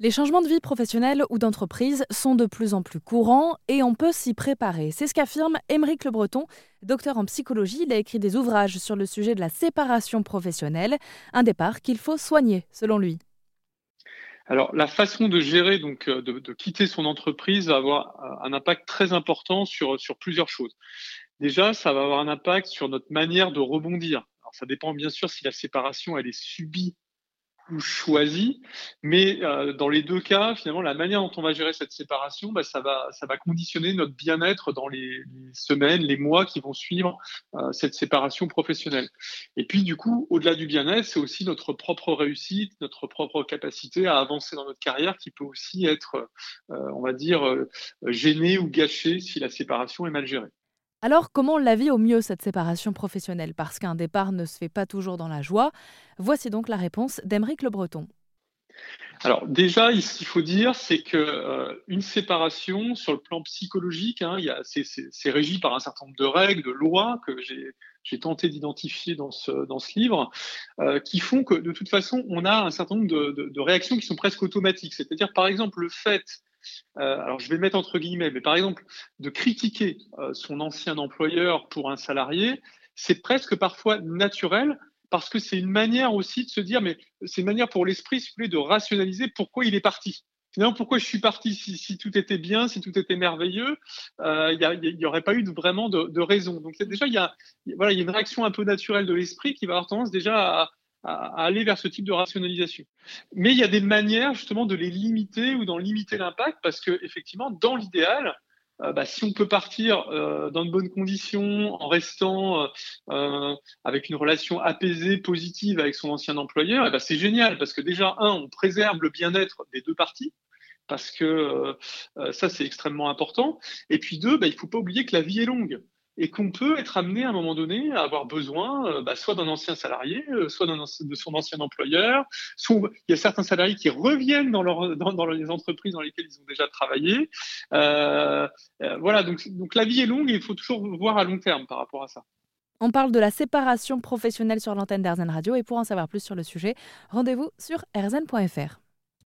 Les changements de vie professionnelle ou d'entreprise sont de plus en plus courants et on peut s'y préparer. C'est ce qu'affirme Émeric Le Breton, docteur en psychologie. Il a écrit des ouvrages sur le sujet de la séparation professionnelle, un départ qu'il faut soigner, selon lui. Alors, la façon de gérer, donc, euh, de, quitter son entreprise va avoir euh, un impact très important sur, sur plusieurs choses. Déjà, ça va avoir un impact sur notre manière de rebondir. Alors, ça dépend bien sûr si la séparation, elle est subie ou choisi. Mais euh, dans les deux cas, finalement, la manière dont on va gérer cette séparation, bah, ça, va, ça va conditionner notre bien-être dans les, semaines, les mois qui vont suivre euh, cette séparation professionnelle. Et puis, du coup, au-delà du bien-être, c'est aussi notre propre réussite, notre propre capacité à avancer dans notre carrière qui peut aussi être, euh, on va dire, gênée ou gâchée si la séparation est mal gérée. Alors, comment la vit au mieux cette séparation professionnelle? Parce qu'un départ ne se fait pas toujours dans la joie. Voici donc la réponse d'Emeric Le Breton. Alors déjà, ce qu'il faut dire, c'est que euh, une séparation sur le plan psychologique, hein, c'est régi par un certain nombre de règles, de lois que j'ai tenté d'identifier dans ce, livre, euh, qui font que de toute façon, on a un certain nombre de réactions qui sont presque automatiques. C'est-à-dire, par exemple, le fait euh, alors je vais mettre entre guillemets, mais par exemple, de critiquer euh, son ancien employeur pour un salarié, c'est presque parfois naturel parce que c'est une manière aussi de se dire, mais c'est une manière pour l'esprit, si vous voulez, de rationaliser pourquoi il est parti. Finalement, pourquoi je suis parti si, tout était bien, si tout était merveilleux, euh, il n'y aurait pas eu vraiment de, raison. Donc déjà, il y a, voilà, il y a une réaction un peu naturelle de l'esprit qui va avoir tendance déjà à, à, aller vers ce type de rationalisation. Mais il y a des manières justement de les limiter ou d'en limiter l'impact parce que effectivement, dans l'idéal, euh, bah, si on peut partir euh, dans de bonnes conditions en restant euh, avec une relation apaisée, positive avec son ancien employeur, eh ben, c'est génial parce que déjà, un, on préserve le bien-être des deux parties parce que ça, c'est extrêmement important. Et puis deux, bah, il ne faut pas oublier que la vie est longue et qu'on peut être amené à un moment donné à avoir besoin euh, bah, soit d'un ancien salarié, euh, soit de son ancien employeur. il y a certains salariés qui reviennent dans, les entreprises dans lesquelles ils ont déjà travaillé. Euh, voilà, donc, donc la vie est longue et il faut toujours voir à long terme par rapport à ça. On parle de la séparation professionnelle sur l'antenne d'Airzen Radio et pour en savoir plus sur le sujet, rendez-vous sur airzen.fr.